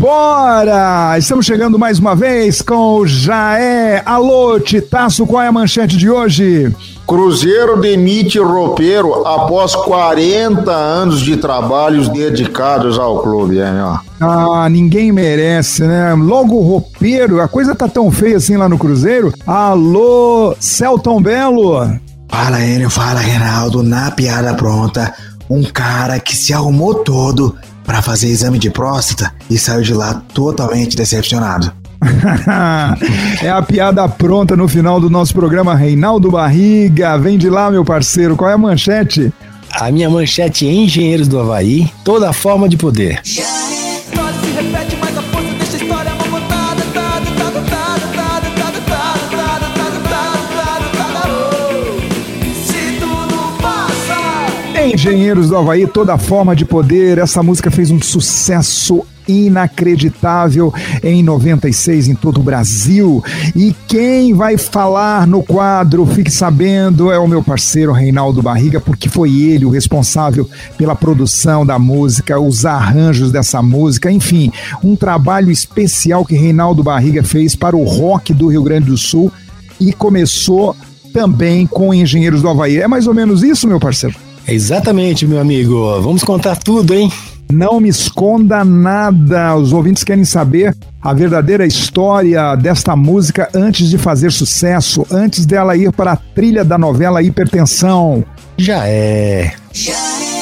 Vambora! Estamos chegando mais uma vez com o Jaé. Alô, Titaço, qual é a manchete de hoje? Cruzeiro demite roupeiro após 40 anos de trabalhos dedicados ao clube, hein, ó. Ah, ninguém merece, né? Logo o roupeiro, a coisa tá tão feia assim lá no Cruzeiro. Alô, Celton Belo. Fala, Enio, fala, Reinaldo, na piada pronta. Um cara que se arrumou todo para fazer exame de próstata e saiu de lá totalmente decepcionado. é a piada pronta no final do nosso programa Reinaldo Barriga. Vem de lá, meu parceiro. Qual é a manchete? A minha manchete é Engenheiros do Havaí, toda forma de poder. Engenheiros do Havaí, toda forma de poder. Essa música fez um sucesso inacreditável em 96 em todo o Brasil. E quem vai falar no quadro, fique sabendo, é o meu parceiro Reinaldo Barriga, porque foi ele o responsável pela produção da música, os arranjos dessa música, enfim, um trabalho especial que Reinaldo Barriga fez para o rock do Rio Grande do Sul e começou também com Engenheiros do Havaí. É mais ou menos isso, meu parceiro? Exatamente, meu amigo. Vamos contar tudo, hein? Não me esconda nada. Os ouvintes querem saber a verdadeira história desta música antes de fazer sucesso, antes dela ir para a trilha da novela Hipertensão. Já é. Já é.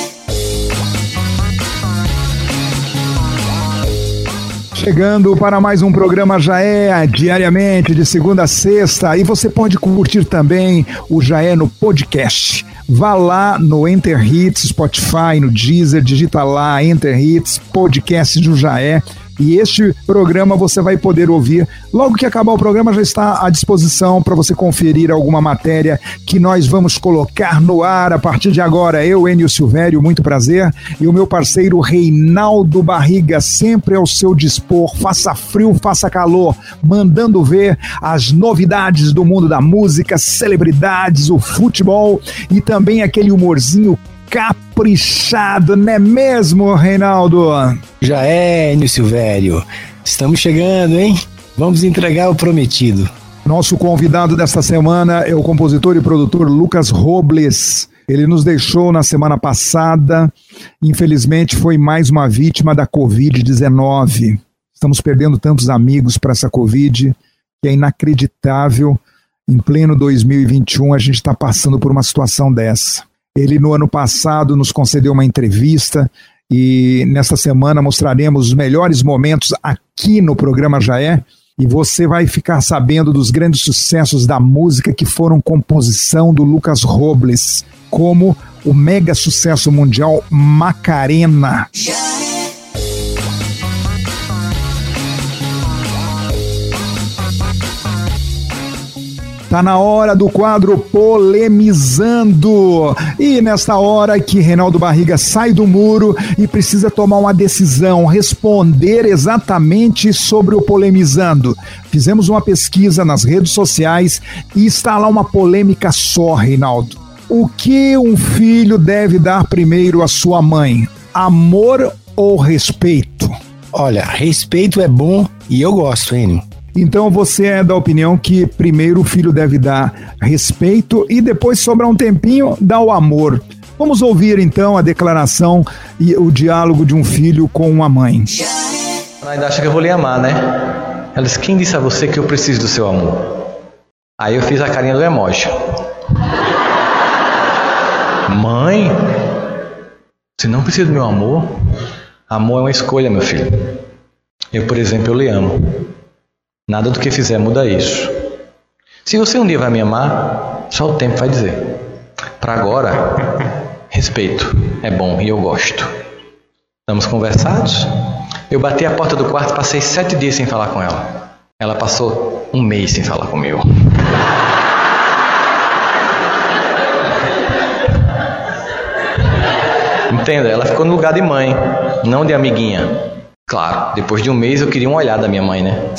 Chegando para mais um programa Jaé, diariamente, de segunda a sexta. E você pode curtir também o Jaé no podcast. Vá lá no Enter Hits, Spotify, no Deezer, digita lá Enter Hits, podcast do Jaé e este programa você vai poder ouvir. Logo que acabar o programa, já está à disposição para você conferir alguma matéria que nós vamos colocar no ar a partir de agora. Eu, Enio Silvério, muito prazer. E o meu parceiro Reinaldo Barriga, sempre ao seu dispor. Faça frio, faça calor, mandando ver as novidades do mundo da música, celebridades, o futebol e também aquele humorzinho caprichado, não é mesmo, Reinaldo? Já é, Nil Silvério. Estamos chegando, hein? Vamos entregar o prometido. Nosso convidado desta semana é o compositor e produtor Lucas Robles. Ele nos deixou na semana passada. Infelizmente, foi mais uma vítima da Covid-19. Estamos perdendo tantos amigos para essa Covid que é inacreditável. Em pleno 2021, a gente está passando por uma situação dessa. Ele, no ano passado, nos concedeu uma entrevista e nesta semana mostraremos os melhores momentos aqui no programa Jaé. E você vai ficar sabendo dos grandes sucessos da música que foram composição do Lucas Robles, como o mega sucesso mundial Macarena. Tá na hora do quadro Polemizando. E nesta hora que Reinaldo Barriga sai do muro e precisa tomar uma decisão, responder exatamente sobre o Polemizando. Fizemos uma pesquisa nas redes sociais e está lá uma polêmica só, Reinaldo. O que um filho deve dar primeiro à sua mãe? Amor ou respeito? Olha, respeito é bom e eu gosto, hein? Então você é da opinião que primeiro o filho deve dar respeito e depois sobrar um tempinho dá o amor. Vamos ouvir então a declaração e o diálogo de um filho com uma mãe. Ela ainda acha que eu vou lhe amar, né? Ela disse: Quem disse a você que eu preciso do seu amor? Aí eu fiz a carinha do emoji. Mãe, você não precisa do meu amor? Amor é uma escolha, meu filho. Eu, por exemplo, eu lhe amo. Nada do que fizer muda isso. Se você um dia vai me amar, só o tempo vai dizer. Para agora, respeito é bom e eu gosto. Estamos conversados? Eu bati a porta do quarto passei sete dias sem falar com ela. Ela passou um mês sem falar comigo. Entenda, ela ficou no lugar de mãe, não de amiguinha. Claro, depois de um mês eu queria um olhar da minha mãe, né?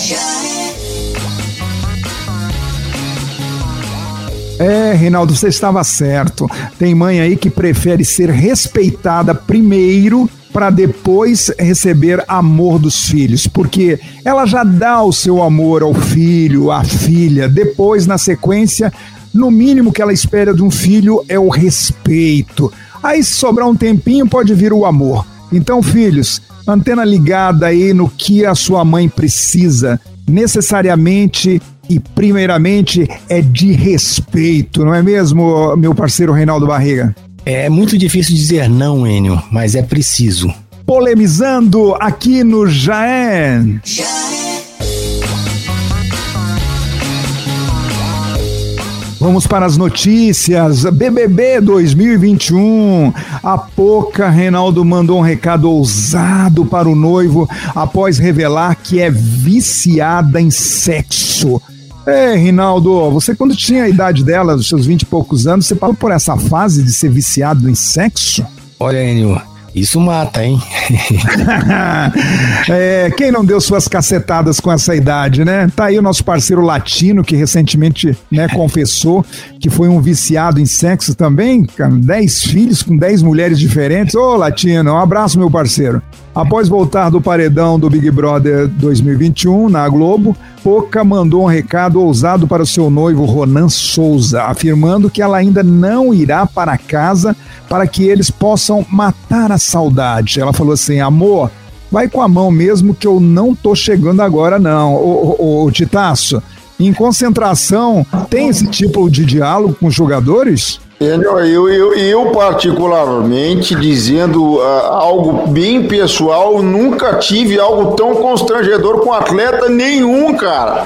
É, Reinaldo, você estava certo. Tem mãe aí que prefere ser respeitada primeiro para depois receber amor dos filhos, porque ela já dá o seu amor ao filho, à filha, depois, na sequência, no mínimo que ela espera de um filho é o respeito. Aí, se sobrar um tempinho, pode vir o amor. Então, filhos, antena ligada aí no que a sua mãe precisa, necessariamente e primeiramente é de respeito, não é mesmo, meu parceiro Reinaldo Barriga? É muito difícil dizer não, Enio, mas é preciso. Polemizando aqui no Jaé. Vamos para as notícias. BBB 2021. A Poca Reinaldo mandou um recado ousado para o noivo após revelar que é viciada em sexo. É, Rinaldo, você quando tinha a idade dela, dos seus vinte e poucos anos, você passou por essa fase de ser viciado em sexo? Olha, Enio, isso mata, hein? é, quem não deu suas cacetadas com essa idade, né? Tá aí o nosso parceiro latino que recentemente né, confessou que foi um viciado em sexo também, dez filhos com dez mulheres diferentes. Ô, latino, um abraço, meu parceiro. Após voltar do paredão do Big Brother 2021 na Globo, Poca mandou um recado ousado para o seu noivo Ronan Souza, afirmando que ela ainda não irá para casa para que eles possam matar a saudade. Ela falou assim: amor, vai com a mão mesmo que eu não tô chegando agora, não. Ô, ô, ô Titaço, em concentração, tem esse tipo de diálogo com os jogadores? Eu, eu, eu, particularmente, dizendo uh, algo bem pessoal, nunca tive algo tão constrangedor com atleta nenhum, cara.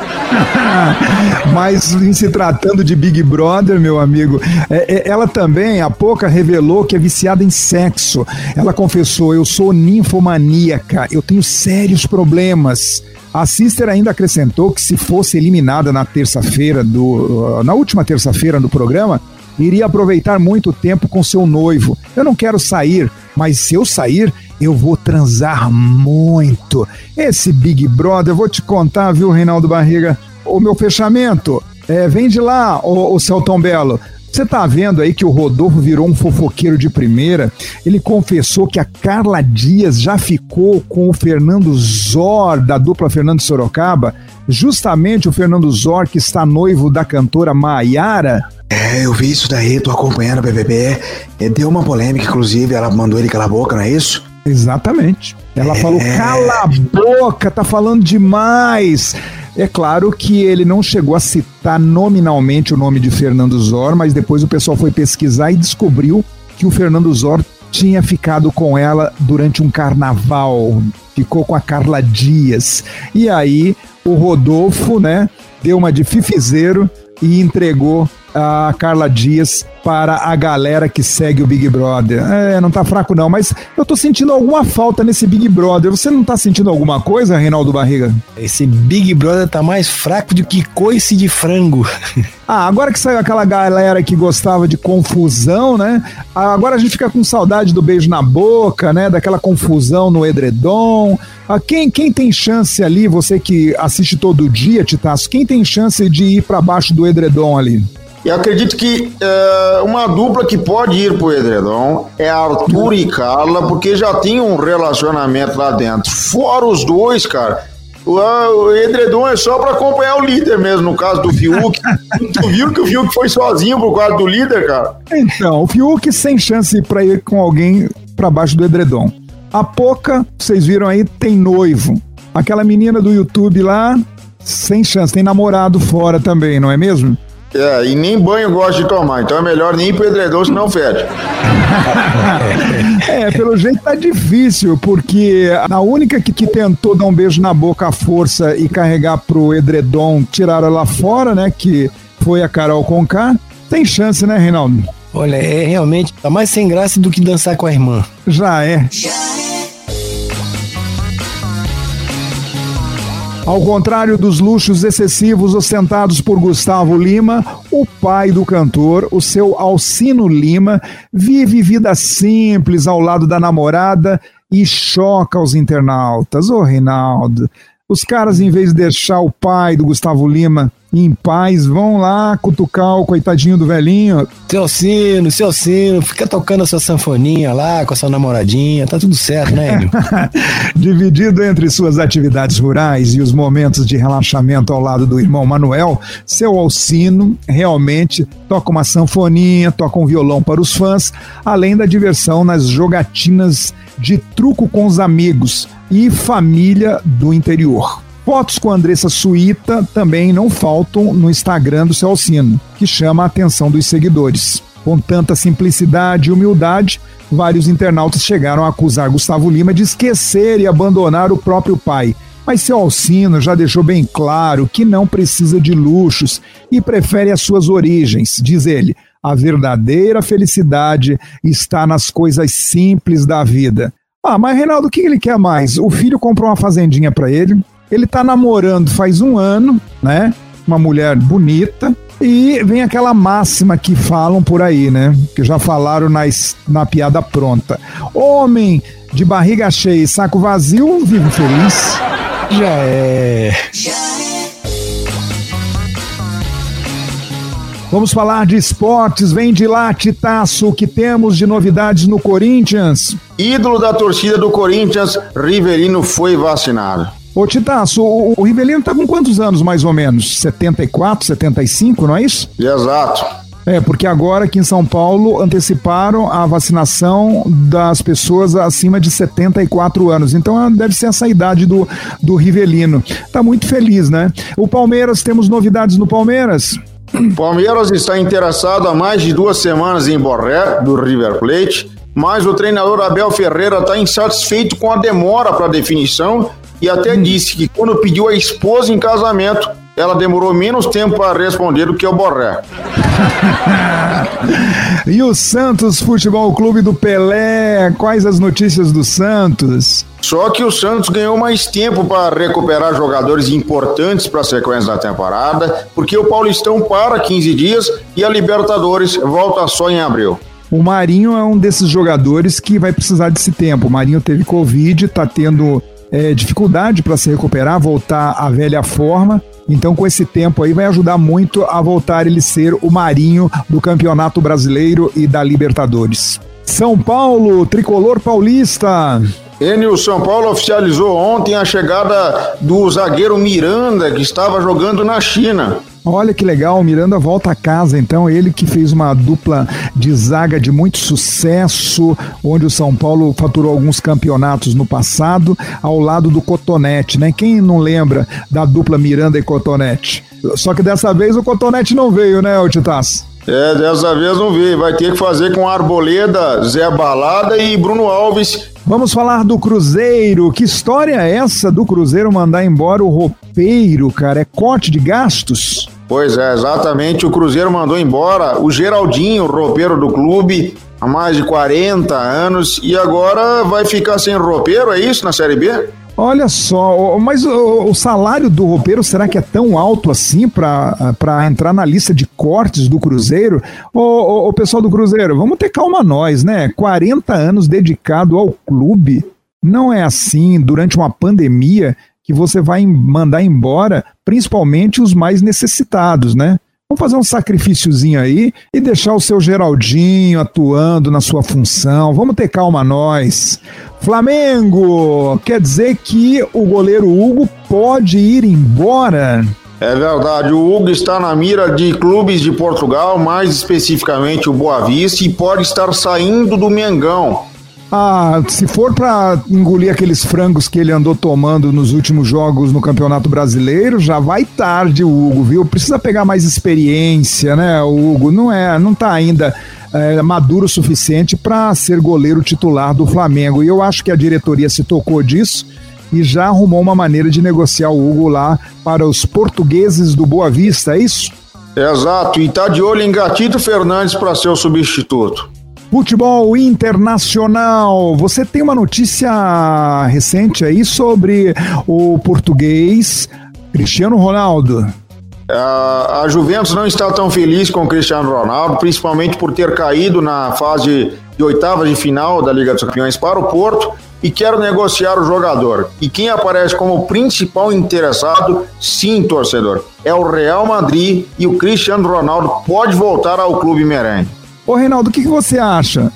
Mas em se tratando de Big Brother, meu amigo, é, é, ela também, há pouco, revelou que é viciada em sexo. Ela confessou: eu sou ninfomaníaca, eu tenho sérios problemas. A Sister ainda acrescentou que se fosse eliminada na terça-feira do, uh, na última terça-feira do programa, iria aproveitar muito tempo com seu noivo. Eu não quero sair, mas se eu sair, eu vou transar muito. Esse Big Brother, eu vou te contar, viu, Reinaldo Barriga? O meu fechamento. É, vem de lá, o, o Celton Belo. Você tá vendo aí que o Rodolfo virou um fofoqueiro de primeira? Ele confessou que a Carla Dias já ficou com o Fernando Zor, da dupla Fernando Sorocaba. Justamente o Fernando Zor, que está noivo da cantora Maiara. É, eu vi isso daí, tô acompanhando o BBB. É, deu uma polêmica, inclusive, ela mandou ele calar a boca, não é isso? Exatamente. Ela é... falou: cala a boca, tá falando demais. É claro que ele não chegou a citar nominalmente o nome de Fernando Zor, mas depois o pessoal foi pesquisar e descobriu que o Fernando Zor tinha ficado com ela durante um carnaval, ficou com a Carla Dias. E aí o Rodolfo, né, deu uma de fifizeiro e entregou a Carla Dias para a galera que segue o Big Brother. É, não tá fraco não, mas eu tô sentindo alguma falta nesse Big Brother. Você não tá sentindo alguma coisa, Reinaldo Barriga? Esse Big Brother tá mais fraco do que coice de frango. Ah, agora que saiu aquela galera que gostava de confusão, né? Agora a gente fica com saudade do beijo na boca, né? Daquela confusão no edredom. Ah, quem, quem tem chance ali, você que assiste todo dia, Titaço, quem tem chance de ir para baixo do edredom ali? E acredito que é, uma dupla que pode ir pro Edredom é Arthur e Carla, porque já tem um relacionamento lá dentro. Fora os dois, cara. O, o Edredom é só para acompanhar o líder mesmo, no caso do Fiuk. tu viu que o Fiuk foi sozinho por causa do líder, cara? Então, o Fiuk sem chance para ir com alguém para baixo do Edredom. A Poca, vocês viram aí, tem noivo. Aquela menina do YouTube lá, sem chance, tem namorado fora também, não é mesmo? É, e nem banho gosta de tomar, então é melhor nem ir pro edredom, senão fede. é, pelo jeito tá difícil, porque a única que, que tentou dar um beijo na boca à força e carregar pro edredom, tiraram ela fora, né, que foi a Carol Conká, tem chance, né, Reinaldo? Olha, é realmente, tá mais sem graça do que dançar com a irmã. Já é. Já é. Ao contrário dos luxos excessivos ostentados por Gustavo Lima, o pai do cantor, o seu Alcino Lima, vive vida simples ao lado da namorada e choca os internautas. Ô, oh, Reinaldo, os caras, em vez de deixar o pai do Gustavo Lima em paz, vão lá cutucar o coitadinho do velhinho. Seu sino, seu sino, fica tocando a sua sanfoninha lá com a sua namoradinha, tá tudo certo, né? Dividido entre suas atividades rurais e os momentos de relaxamento ao lado do irmão Manuel, seu Alcino realmente toca uma sanfoninha, toca um violão para os fãs, além da diversão nas jogatinas de truco com os amigos e família do interior. Fotos com a Andressa Suíta também não faltam no Instagram do Celcino, que chama a atenção dos seguidores. Com tanta simplicidade e humildade, vários internautas chegaram a acusar Gustavo Lima de esquecer e abandonar o próprio pai. Mas seu Alcino já deixou bem claro que não precisa de luxos e prefere as suas origens, diz ele. A verdadeira felicidade está nas coisas simples da vida. Ah, mas Reinaldo, o que ele quer mais? O filho comprou uma fazendinha para ele, ele tá namorando faz um ano, né? Uma mulher bonita. E vem aquela máxima que falam por aí, né? Que já falaram na, na piada pronta. Homem de barriga cheia e saco vazio vive feliz. Já é. Vamos falar de esportes. Vem de lá, Titaço, o que temos de novidades no Corinthians? Ídolo da torcida do Corinthians, Riverino foi vacinado. Ô Titaço, o, o Rivelino tá com quantos anos mais ou menos? 74, 75, não é isso? Exato. É, porque agora aqui em São Paulo anteciparam a vacinação das pessoas acima de 74 anos. Então deve ser essa idade do, do Rivelino. Tá muito feliz, né? O Palmeiras, temos novidades no Palmeiras? Palmeiras está interessado há mais de duas semanas em Borré, do River Plate, mas o treinador Abel Ferreira está insatisfeito com a demora para a definição e até hum. disse que quando pediu a esposa em casamento, ela demorou menos tempo para responder do que o Borré. e o Santos Futebol Clube do Pelé, quais as notícias do Santos? Só que o Santos ganhou mais tempo para recuperar jogadores importantes para a sequência da temporada, porque o Paulistão para 15 dias e a Libertadores volta só em abril. O Marinho é um desses jogadores que vai precisar desse tempo. O Marinho teve Covid, está tendo é, dificuldade para se recuperar, voltar à velha forma. Então, com esse tempo aí, vai ajudar muito a voltar ele ser o Marinho do Campeonato Brasileiro e da Libertadores. São Paulo, tricolor paulista. Enio São Paulo oficializou ontem a chegada do zagueiro Miranda, que estava jogando na China. Olha que legal, Miranda volta a casa, então ele que fez uma dupla de zaga de muito sucesso, onde o São Paulo faturou alguns campeonatos no passado, ao lado do Cotonete, né? Quem não lembra da dupla Miranda e Cotonete? Só que dessa vez o Cotonete não veio, né, Titas? É, dessa vez não veio. Vai ter que fazer com Arboleda, Zé Balada e Bruno Alves. Vamos falar do Cruzeiro. Que história é essa do Cruzeiro mandar embora o roupeiro, cara? É corte de gastos? Pois é, exatamente. O Cruzeiro mandou embora o Geraldinho, roupeiro do clube, há mais de 40 anos, e agora vai ficar sem roupeiro, é isso, na Série B? Olha só, mas o, salário do roupeiro será que é tão alto assim para entrar na lista de cortes do Cruzeiro? Ô, ô, pessoal do Cruzeiro, vamos ter calma nós, né? 40 anos dedicado ao clube. Não é assim, durante uma pandemia, que você vai mandar embora principalmente os mais necessitados, né? Vamos fazer um sacrifíciozinho aí e deixar o seu Geraldinho atuando na sua função. Vamos ter calma nós. Flamengo, quer dizer que o goleiro Hugo pode ir embora? É verdade, o Hugo está na mira de clubes de Portugal, mais especificamente o Boa Vista, e pode estar saindo do Mengão. Ah, se for para engolir aqueles frangos que ele andou tomando nos últimos jogos no Campeonato Brasileiro, já vai tarde Hugo, viu? Precisa pegar mais experiência, né? Hugo não é, não tá ainda é, maduro o suficiente para ser goleiro titular do Flamengo. E eu acho que a diretoria se tocou disso e já arrumou uma maneira de negociar o Hugo lá para os portugueses do Boa Vista, é isso? Exato, e tá de olho em Gatito Fernandes para ser o substituto. Futebol internacional. Você tem uma notícia recente aí sobre o português Cristiano Ronaldo. A, Juventus não está tão feliz com o Cristiano Ronaldo, principalmente por ter caído na fase de oitavas de final da Liga dos Campeões para o Porto. e quero negociar o jogador. E quem aparece como principal interessado, sim, torcedor, é o Real Madrid e o Cristiano Ronaldo pode voltar ao clube merengue. Ô Reinaldo, o que, que você acha?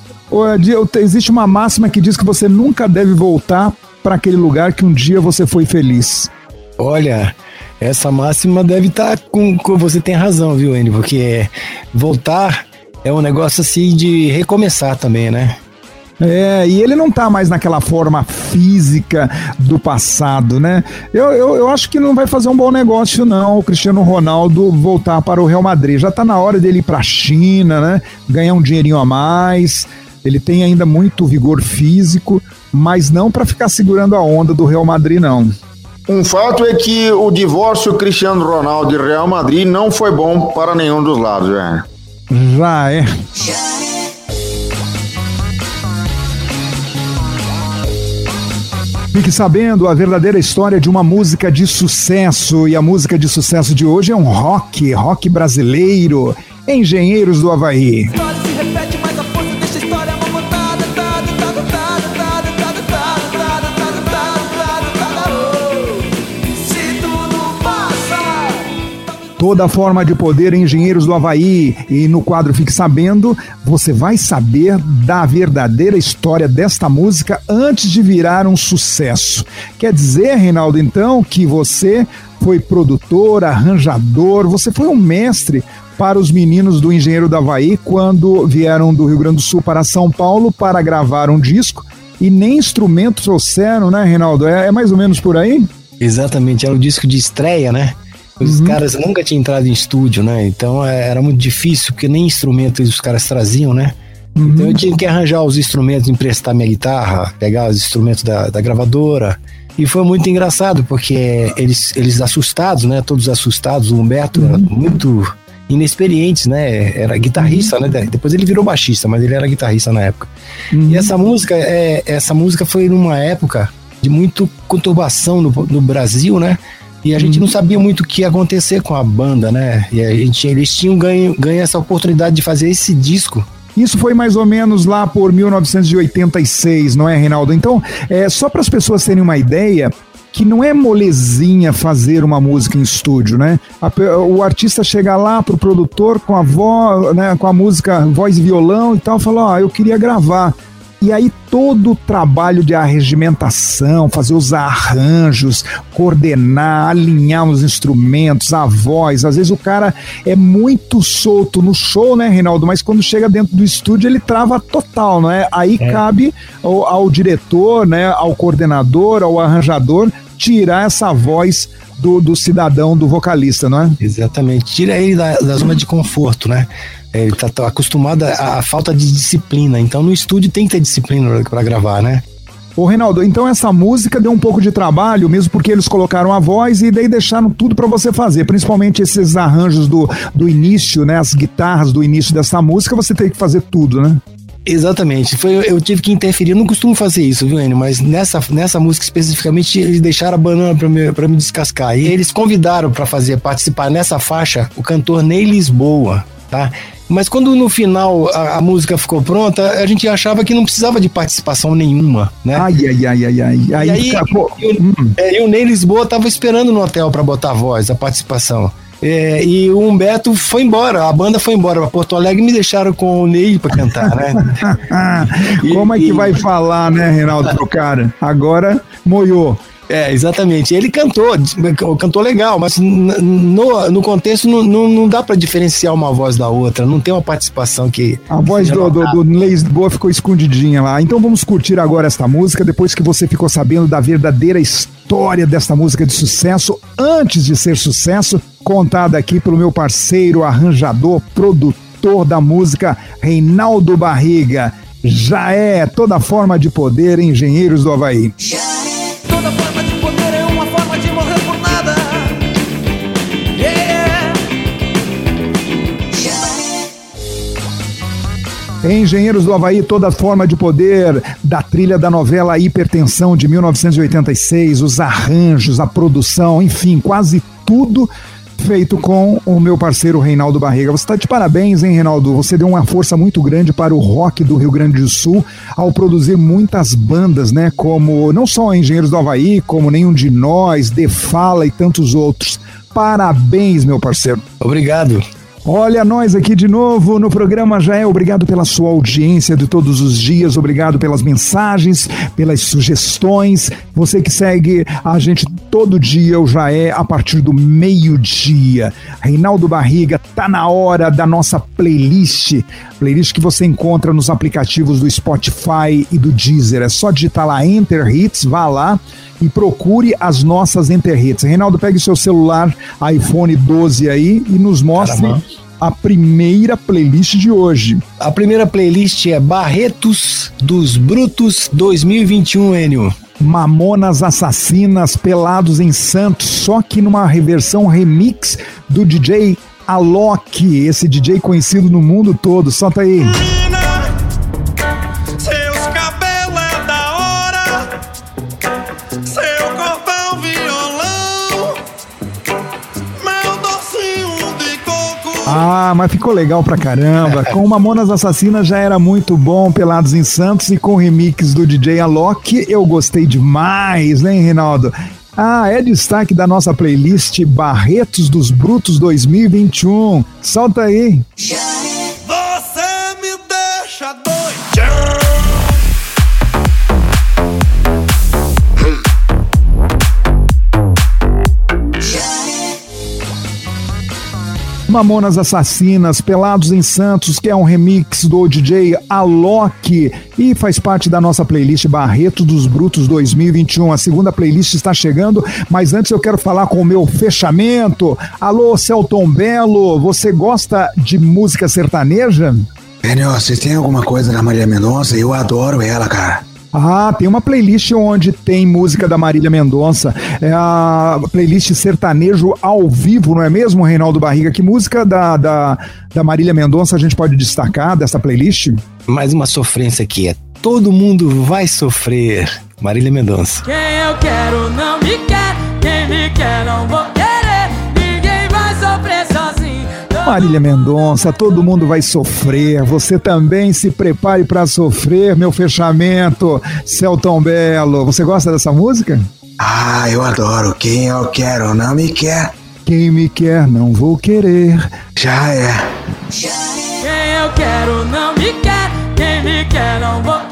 Existe uma máxima que diz que você nunca deve voltar para aquele lugar que um dia você foi feliz. Olha, essa máxima deve estar tá com, com, Você tem razão, viu, Andy? Porque voltar é um negócio assim de recomeçar também, né? É, e ele não tá mais naquela forma física do passado, né? Eu, eu, eu, acho que não vai fazer um bom negócio, não, o Cristiano Ronaldo voltar para o Real Madrid. Já tá na hora dele ir pra China, né? Ganhar um dinheirinho a mais. Ele tem ainda muito vigor físico, mas não para ficar segurando a onda do Real Madrid, não. Um fato é que o divórcio Cristiano Ronaldo e Real Madrid não foi bom para nenhum dos lados, velho. Já é. Fique sabendo a verdadeira história de uma música de sucesso. E a música de sucesso de hoje é um rock, rock brasileiro. Engenheiros do Havaí. Toda forma de poder Engenheiros do Havaí. E no quadro Fique Sabendo, você vai saber da verdadeira história desta música antes de virar um sucesso. Quer dizer, Reinaldo, então, que você foi produtor, arranjador, você foi um mestre para os meninos do Engenheiro do Havaí quando vieram do Rio Grande do Sul para São Paulo para gravar um disco e nem instrumentos trouxeram, né, Reinaldo? É, é mais ou menos por aí? Exatamente, era o disco de estreia, né? Os uhum. caras nunca tinham entrado em estúdio, né? Então é, era muito difícil, porque nem instrumentos os caras traziam, né? Uhum. Então eu tinha que arranjar os instrumentos, emprestar minha guitarra, pegar os instrumentos da, da gravadora. E foi muito engraçado, porque eles, eles assustados, né? Todos assustados. O Humberto uhum. era muito inexperiente, né? Era guitarrista, né? Depois ele virou baixista, mas ele era guitarrista na época. Uhum. E essa música, é, essa música foi numa época de muito conturbação no, no Brasil, né? E a gente não sabia muito o que ia acontecer com a banda, né? E a gente, eles tinham ganho, ganho essa oportunidade de fazer esse disco isso foi mais ou menos lá por 1986, não é, Reinaldo? Então, é, só para as pessoas terem uma ideia, que não é molezinha fazer uma música em estúdio, né? A, o artista chega lá pro produtor com a voz, né, com a música voz e violão e tal, fala: "Ó, oh, eu queria gravar". E aí todo o trabalho de arregimentação, fazer os arranjos, coordenar, alinhar os instrumentos, a voz. Às vezes o cara é muito solto no show, né, Reinaldo? Mas quando chega dentro do estúdio ele trava total, não é? Aí é. cabe ao, ao diretor, né, ao coordenador, ao arranjador tirar essa voz do, do cidadão, do vocalista, não é? Exatamente. Tira ele da, da zona de conforto, né? É, ele tá, acostumado à, falta de disciplina. Então no estúdio tem que ter disciplina para gravar, né? Ô Reinaldo, então essa música deu um pouco de trabalho, mesmo porque eles colocaram a voz e daí deixaram tudo para você fazer, principalmente esses arranjos do, do início, né? As guitarras do início dessa música, você tem que fazer tudo, né? Exatamente. Foi, eu tive que interferir. Eu não costumo fazer isso, viu, Enio? Mas nessa, nessa música especificamente, eles deixaram a banana para me, pra me descascar. E eles convidaram para fazer, participar nessa faixa, o cantor Ney Lisboa, tá? Mas quando no final a, a, música ficou pronta, a gente achava que não precisava de participação nenhuma, né? Ai, ai, ai, ai, ai. Aí, aí acabou. E, hum. é, e o Ney Lisboa tava esperando no hotel para botar a voz, a participação. É, e o Humberto foi embora, a banda foi embora para Porto Alegre e me deixaram com o Ney para cantar, né? Como é que e, vai falar, né, Reinaldo, pro cara? Agora moiou. É, exatamente. Ele cantou, cantou legal, mas no, no contexto não, não, não dá para diferenciar uma voz da outra, não tem uma participação que. A voz do, do, do Lisboa ficou escondidinha lá. Então vamos curtir agora esta música, depois que você ficou sabendo da verdadeira história desta música de sucesso, antes de ser sucesso, contada aqui pelo meu parceiro, arranjador, produtor da música, Reinaldo Barriga. Já é toda forma de poder, engenheiros do Havaí. Toda Engenheiros do Havaí, toda forma de poder da trilha da novela Hipertensão de 1986, os arranjos, a produção, enfim, quase tudo feito com o meu parceiro Reinaldo Barriga. Você está de parabéns, hein, Reinaldo? Você deu uma força muito grande para o rock do Rio Grande do Sul ao produzir muitas bandas, né? Como não só Engenheiros do Havaí, como Nenhum de Nós, The Fala e tantos outros. Parabéns, meu parceiro. Obrigado. Olha, nós aqui de novo no programa já é obrigado pela sua audiência de todos os dias, obrigado pelas mensagens, pelas sugestões. Você que segue a gente todo dia, o já é a partir do meio-dia. Reinaldo Barriga, tá na hora da nossa playlist, playlist que você encontra nos aplicativos do Spotify e do Deezer. É só digitar lá Enter Hits, vá lá e procure as nossas Enter Hits. Reinaldo, pegue seu celular iPhone 12 aí e nos mostre Caramba. a primeira playlist de hoje. A primeira playlist é Barretos dos Brutos 2021, Enio. Mamonas Assassinas Pelados em Santos, só que numa reversão remix do DJ Alok, esse DJ conhecido no mundo todo. Solta aí. Ah, mas ficou legal pra caramba. Com Mamonas Assassinas já era muito bom, Pelados em Santos, e com o remix do DJ Alok eu gostei demais, né, Reinaldo? Ah, é destaque da nossa playlist Barretos dos Brutos 2021. Solta aí. Mamonas Assassinas, Pelados em Santos, que é um remix do DJ Alok e faz parte da nossa playlist Barreto dos Brutos 2021. A segunda playlist está chegando, mas antes eu quero falar com o meu fechamento. Alô, Celton Belo, você gosta de música sertaneja? Daniel, vocês têm alguma coisa da Maria Mendonça? Eu adoro ela, cara. Ah, tem uma playlist onde tem música da Marília Mendonça. É a playlist sertanejo ao vivo, não é mesmo, Reinaldo Barriga? Que música da, da, da Marília Mendonça a gente pode destacar dessa playlist? Mais uma sofrência aqui. É Todo mundo vai sofrer. Marília Mendonça. Quem eu quero não me quer, quem me quer não vou Marília Mendonça, todo mundo vai sofrer. Você também se prepare para sofrer, meu fechamento. Celton Belo, você gosta dessa música? Ah, eu adoro. Quem eu quero não me quer. Quem me quer não vou querer. Já é. Quem eu quero não me quer. Quem me quer não vou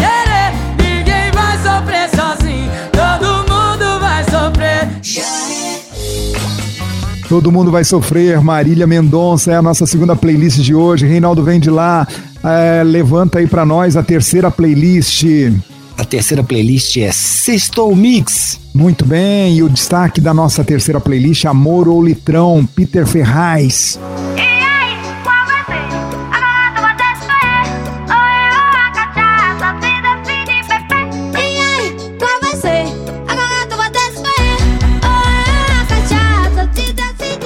Todo mundo vai sofrer. Marília Mendonça é a nossa segunda playlist de hoje. Reinaldo vem de lá. É, levanta aí para nós a terceira playlist. A terceira playlist é Sextou Mix. Muito bem, e o destaque da nossa terceira playlist, Amor ou Litrão, Peter Ferraz.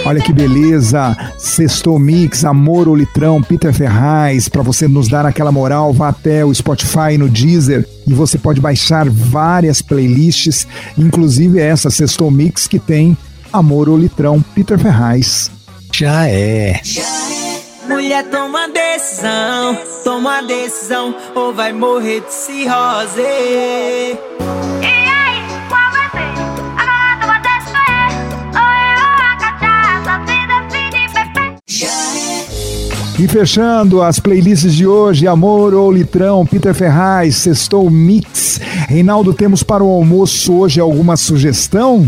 Olha que beleza, Sextou Mix, Amor ou Litrão, Peter Ferraz, para você nos dar aquela moral, vá até o Spotify, no Deezer, e você pode baixar várias playlists, inclusive essa Sextou Mix que tem Amor ou Litrão, Peter Ferraz. Já é. Mulher toma decisão, toma decisão, ou vai morrer de cirrose. E fechando as playlists de hoje, Amor ou Litrão, Peter Ferraz, Sextou Mix. Reinaldo, temos para o almoço hoje alguma sugestão?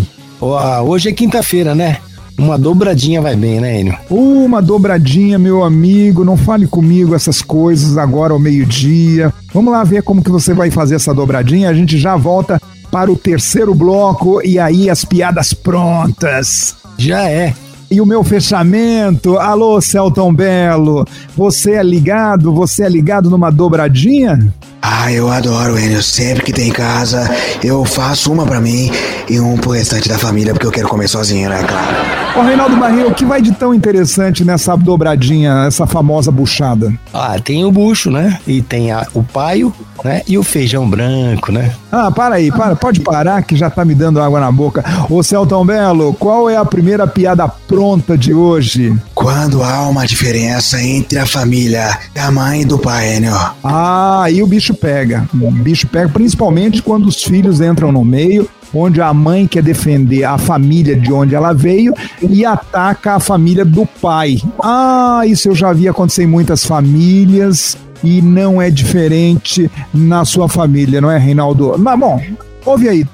hoje é quinta-feira, né? Uma dobradinha vai bem, né, Enio? Uma dobradinha, meu amigo. Não fale comigo essas coisas agora ao meio-dia. Vamos lá ver como que você vai fazer essa dobradinha. A gente já volta para o terceiro bloco e aí as piadas prontas. Já é. E o meu fechamento, alô Celton Belo, você é ligado? Você é ligado numa dobradinha? Ah, eu adoro, Enio. Sempre que tem casa, eu faço uma para mim e um pro restante da família, porque eu quero comer sozinho, né, claro. Ô, Reinaldo Barreiro, o que vai de tão interessante nessa dobradinha, essa famosa buchada? Ah, tem o bucho, né? E tem a, o paio, né? E o feijão branco, né? Ah, para aí, para, pode parar que já tá me dando água na boca. Ô, Celton Belo, qual é a primeira piada pronta de hoje? Quando há uma diferença entre a família da mãe e do pai, né? ó? Ah, aí o bicho pega. O bicho pega principalmente quando os filhos entram no meio, onde a mãe quer defender a família de onde ela veio e ataca a família do pai. Ah, isso eu já vi acontecer em muitas famílias e não é diferente na sua família, não é, Reinaldo? Mas bom, ouve aí.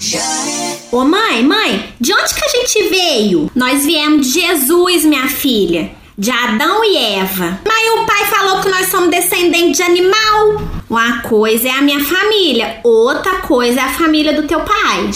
Ô mãe, mãe, de onde que a gente veio? Nós viemos de Jesus, minha filha. De Adão e Eva. Mas o pai falou que nós somos descendentes de animal. Uma coisa é a minha família, outra coisa é a família do teu pai.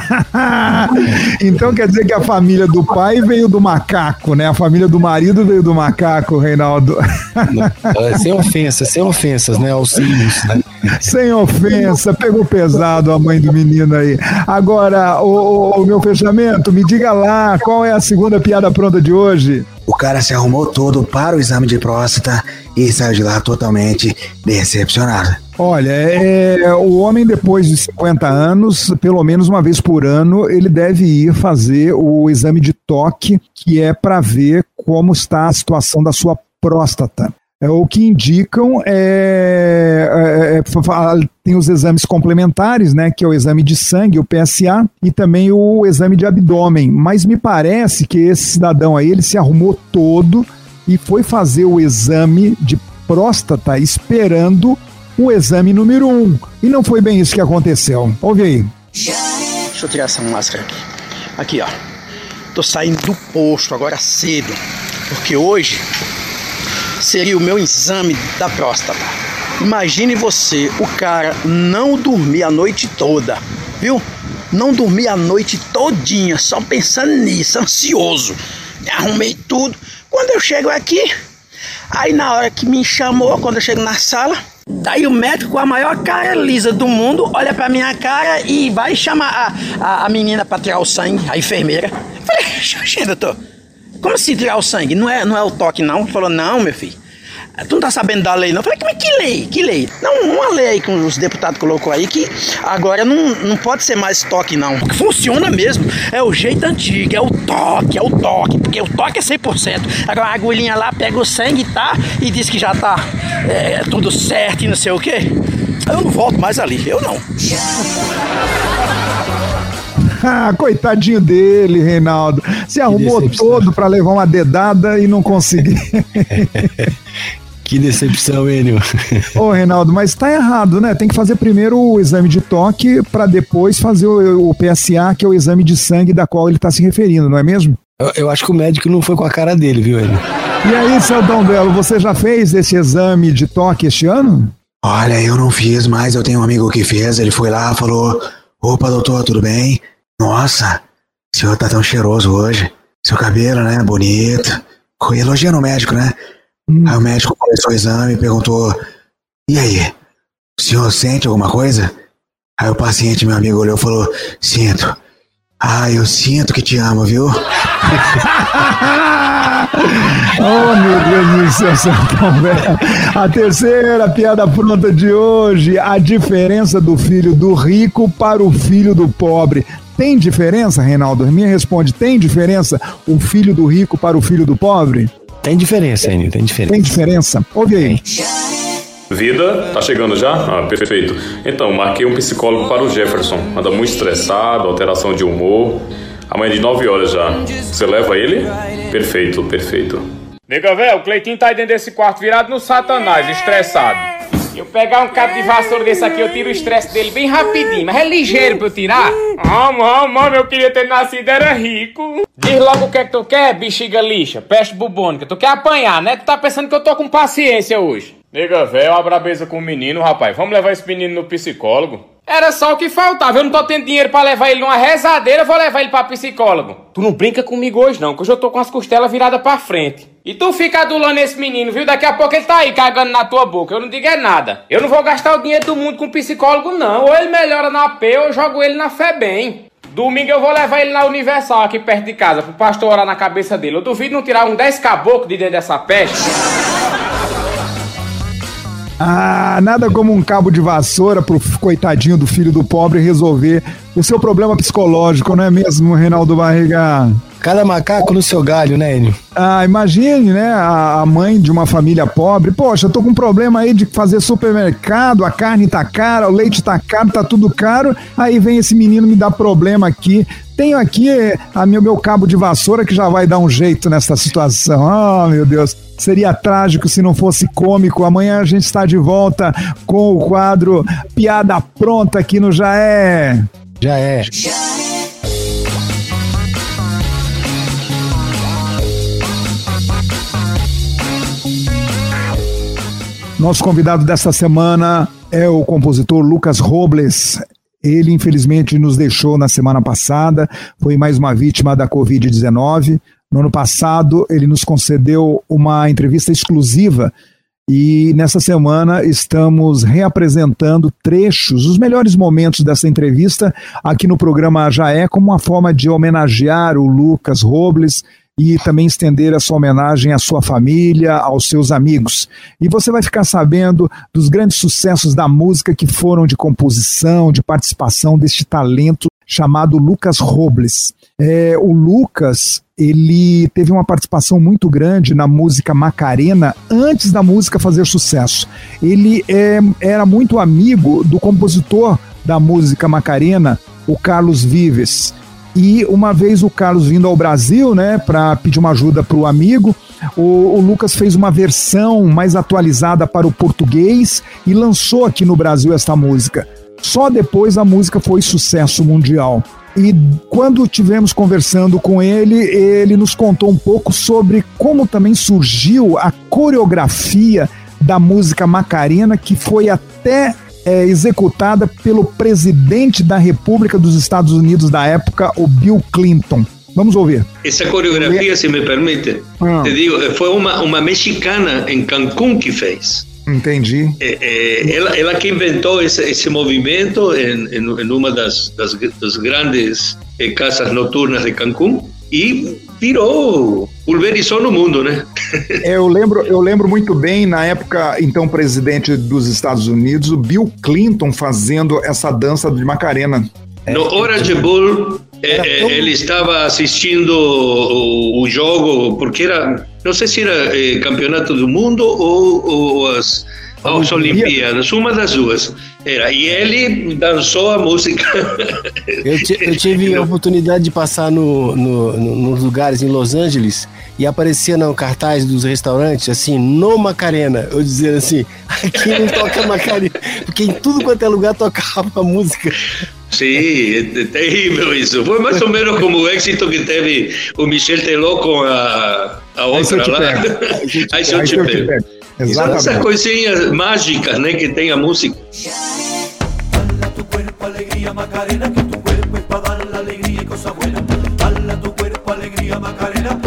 então quer dizer que a família do pai veio do macaco, né? A família do marido veio do macaco, Reinaldo. É, sem ofensas, sem ofensas, né? Auxílios, né? Sem ofensa, pegou pesado a mãe do menino aí. Agora, o, o, o meu fechamento, me diga lá, qual é a segunda piada pronta de hoje? O cara se arrumou todo para o exame de próstata e saiu de lá totalmente decepcionado. Olha, é, o homem depois de 50 anos, pelo menos uma vez por ano, ele deve ir fazer o exame de toque, que é para ver como está a situação da sua próstata. É, o que indicam é, é, é, tem os exames complementares, né, que é o exame de sangue, o PSA, e também o exame de abdômen. Mas me parece que esse cidadão aí ele se arrumou todo e foi fazer o exame de próstata esperando o exame número um. E não foi bem isso que aconteceu. Ouve aí. Deixa eu tirar essa máscara aqui. Aqui, ó. Tô saindo do posto agora cedo, porque hoje seria o meu exame da próstata. Imagine você, o cara não dormir a noite toda, viu? Não dormir a noite todinha, só pensando nisso, ansioso. Me arrumei tudo. Quando eu chego aqui, aí na hora que me chamou, quando eu chego na sala, daí o médico com a maior cara lisa do mundo olha pra minha cara e vai chamar a, a, a menina pra tirar o sangue, a enfermeira. Falei, gente, doutor, como assim tirar o sangue? Não é, não é o toque, não? Ele falou, não, meu filho. Tu não tá sabendo da lei, não? Eu falei, mas que lei? Que lei? Não, uma lei aí que os deputados colocou aí que agora não, não pode ser mais toque, não. Porque funciona mesmo. É o jeito antigo, é o toque, é o toque. Porque o toque é 100%. Agora a agulhinha lá pega o sangue, tá? E diz que já tá é, tudo certo e não sei o quê. Eu não volto mais ali, eu não. Ah, coitadinho dele, Reinaldo. Se arrumou todo para levar uma dedada e não conseguiu. Que decepção, Enio. Ô, Reinaldo, mas tá errado, né? Tem que fazer primeiro o exame de toque para depois fazer o, o, PSA, que é o exame de sangue da qual ele tá se referindo, não é mesmo? Eu, eu acho que o médico não foi com a cara dele, viu, Enio? E aí, Celdão Belo, você já fez esse exame de toque este ano? Olha, eu não fiz, mas eu tenho um amigo que fez. Ele foi lá, falou: Opa, doutor, tudo bem? Nossa, o senhor tá tão cheiroso hoje. Seu cabelo, né? Bonito. Elogiando o médico, né? Hum. Aí o médico começou o exame e perguntou: E aí? O senhor sente alguma coisa? Aí o paciente, meu amigo, olhou e falou: Sinto. Ah, eu sinto que te amo, viu? oh, meu Deus do céu, A terceira piada pronta de hoje: a diferença do filho do rico para o filho do pobre. Tem diferença, Reinaldo? Minha responde: tem diferença o filho do rico para o filho do pobre? Tem diferença, Enio, tem diferença. Tem diferença? Ouve aí. Vida, tá chegando já? Ah, perfeito. Então, marquei um psicólogo para o Jefferson. Anda muito estressado, alteração de humor. Amanhã de 9 horas já. Você leva ele? Perfeito, perfeito. Nega, velho, o Cleitinho tá aí dentro desse quarto virado no satanás, estressado. Eu pegar um cabo de vassoura desse aqui, eu tiro o estresse dele bem rapidinho, mas é ligeiro pra eu tirar. Ah, mano, mano, eu queria ter nascido, era rico. Diz logo o que é que tu quer, bexiga lixa, peste bubônica. Tu quer apanhar, né? Tu tá pensando que eu tô com paciência hoje. Nega, velho, a brabeza com o menino, rapaz. Vamos levar esse menino no psicólogo. Era só o que faltava. Eu não tô tendo dinheiro para levar ele numa rezadeira, vou levar ele pra psicólogo. Tu não brinca comigo hoje não, que hoje eu tô com as costelas viradas pra frente. E tu fica adulando esse menino, viu? Daqui a pouco ele tá aí cagando na tua boca. Eu não digo é nada. Eu não vou gastar o dinheiro do mundo com psicólogo, não. Ou ele melhora na AP ou eu jogo ele na fé bem. Domingo eu vou levar ele na Universal aqui perto de casa, pro pastor orar na cabeça dele. Eu duvido não tirar um 10 caboclo de dentro dessa peste. Ah, nada como um cabo de vassoura pro coitadinho do filho do pobre resolver o seu problema psicológico, não é mesmo, Reinaldo Barriga? Cada macaco no seu galho, né, Enio? Ah, imagine, né, a mãe de uma família pobre, poxa, tô com um problema aí de fazer supermercado, a carne tá cara, o leite tá caro, tá tudo caro, aí vem esse menino me dar problema aqui. Tenho aqui eh, a meu, meu cabo de vassoura que já vai dar um jeito nessa situação. Oh, meu Deus. Seria trágico se não fosse cômico. Amanhã a gente está de volta com o quadro Piada Pronta aqui no Já É. Já é. Nosso convidado desta semana é o compositor Lucas Robles. Ele, infelizmente, nos deixou na semana passada, foi mais uma vítima da Covid-19. No ano passado, ele nos concedeu uma entrevista exclusiva e nessa semana estamos reapresentando trechos, os melhores momentos dessa entrevista aqui no programa Já É, como uma forma de homenagear o Lucas Robles e também estender essa homenagem à sua família, aos seus amigos. E você vai ficar sabendo dos grandes sucessos da música que foram de composição, de participação deste talento chamado Lucas Robles. É, o Lucas, ele teve uma participação muito grande na música Macarena antes da música fazer sucesso. Ele é, era muito amigo do compositor da música Macarena, o Carlos Vives. E uma vez o Carlos vindo ao Brasil, né, para pedir uma ajuda para o amigo, o, Lucas fez uma versão mais atualizada para o português e lançou aqui no Brasil esta música. Só depois a música foi sucesso mundial. E quando tivemos conversando com ele, ele nos contou um pouco sobre como também surgiu a coreografia da música Macarena, que foi até é, executada pelo presidente da República dos Estados Unidos da época, o Bill Clinton. Vamos ouvir. Essa coreografia, se me permite, Ah. te digo, foi uma, uma mexicana em Cancún que fez. Entendi. É, é, ela, ela que inventou esse, esse movimento em, em, em uma das, das, das grandes eh, casas noturnas de Cancún e virou, pulverizou no mundo, né? É, eu lembro, eu lembro muito bem na época, então presidente dos Estados Unidos, o Bill Clinton fazendo essa dança de Macarena. No Orange Bowl, eh, eh, ele estava assistindo o, o jogo, porque era, não sei se era eh, campeonato do mundo ou, ou as, as Olimpíadas, uma das duas. Era, e ele dançou a música. Eu, eu tive a oportunidade de passar no, no- no- nos lugares em Los Angeles e aparecia no cartaz dos restaurantes assim, no Macarena. Eu dizia assim, aqui não toca Macarena. Porque em tudo quanto é lugar tocava a música. Sim, é terrível isso. Foi mais ou menos como o êxito que teve o Michel Teló com a, a eu outra lá. Aí se eu te pego. Exatamente. essas coisinhas mágicas né, que tem a música. Macarena, que tu cuerpo es para dar la alegría y cosa buena. Dale a tu cuerpo alegría Macarena,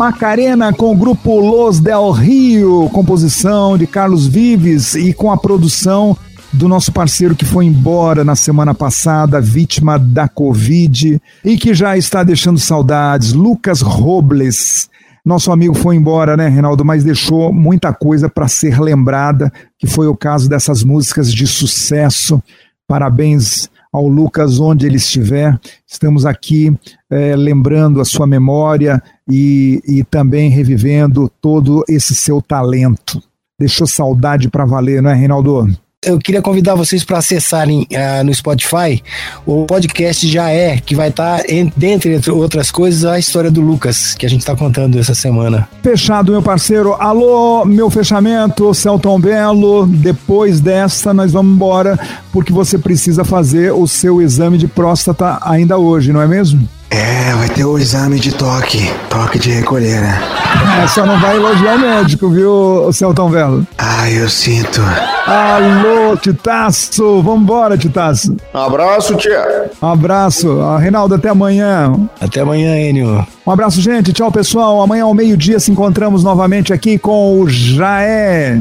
Macarena com o grupo Los Del Rio, composição de Carlos Vives e com a produção do nosso parceiro que foi embora na semana passada, vítima da Covid e que já está deixando saudades, Lucas Robles. Nosso amigo foi embora, né, Reinaldo, mas deixou muita coisa para ser lembrada, que foi o caso dessas músicas de sucesso. Parabéns ao Lucas, onde ele estiver. Estamos aqui eh, lembrando a sua memória e, e também revivendo todo esse seu talento. Deixou saudade para valer, não é, Reinaldo? Eu queria convidar vocês para acessarem ah, no Spotify o podcast Já É, que vai estar, dentre outras coisas, a história do Lucas, que a gente está contando essa semana. Fechado, meu parceiro. Alô, meu fechamento, Celton Belo. Depois desta, nós vamos embora, porque você precisa fazer o seu exame de próstata ainda hoje, não é mesmo? É, vai ter o exame de toque, toque de recolher, né? É, só não vai elogiar o médico, viu, Celton Belo? Ah, eu sinto. Alô, Titaço. Vambora, Titaço. Abraço, tia. Abraço. Ah, Reinaldo, até amanhã. Até amanhã, Enio. Um abraço, gente. Tchau, pessoal. Amanhã ao meio-dia se encontramos novamente aqui com o Já É.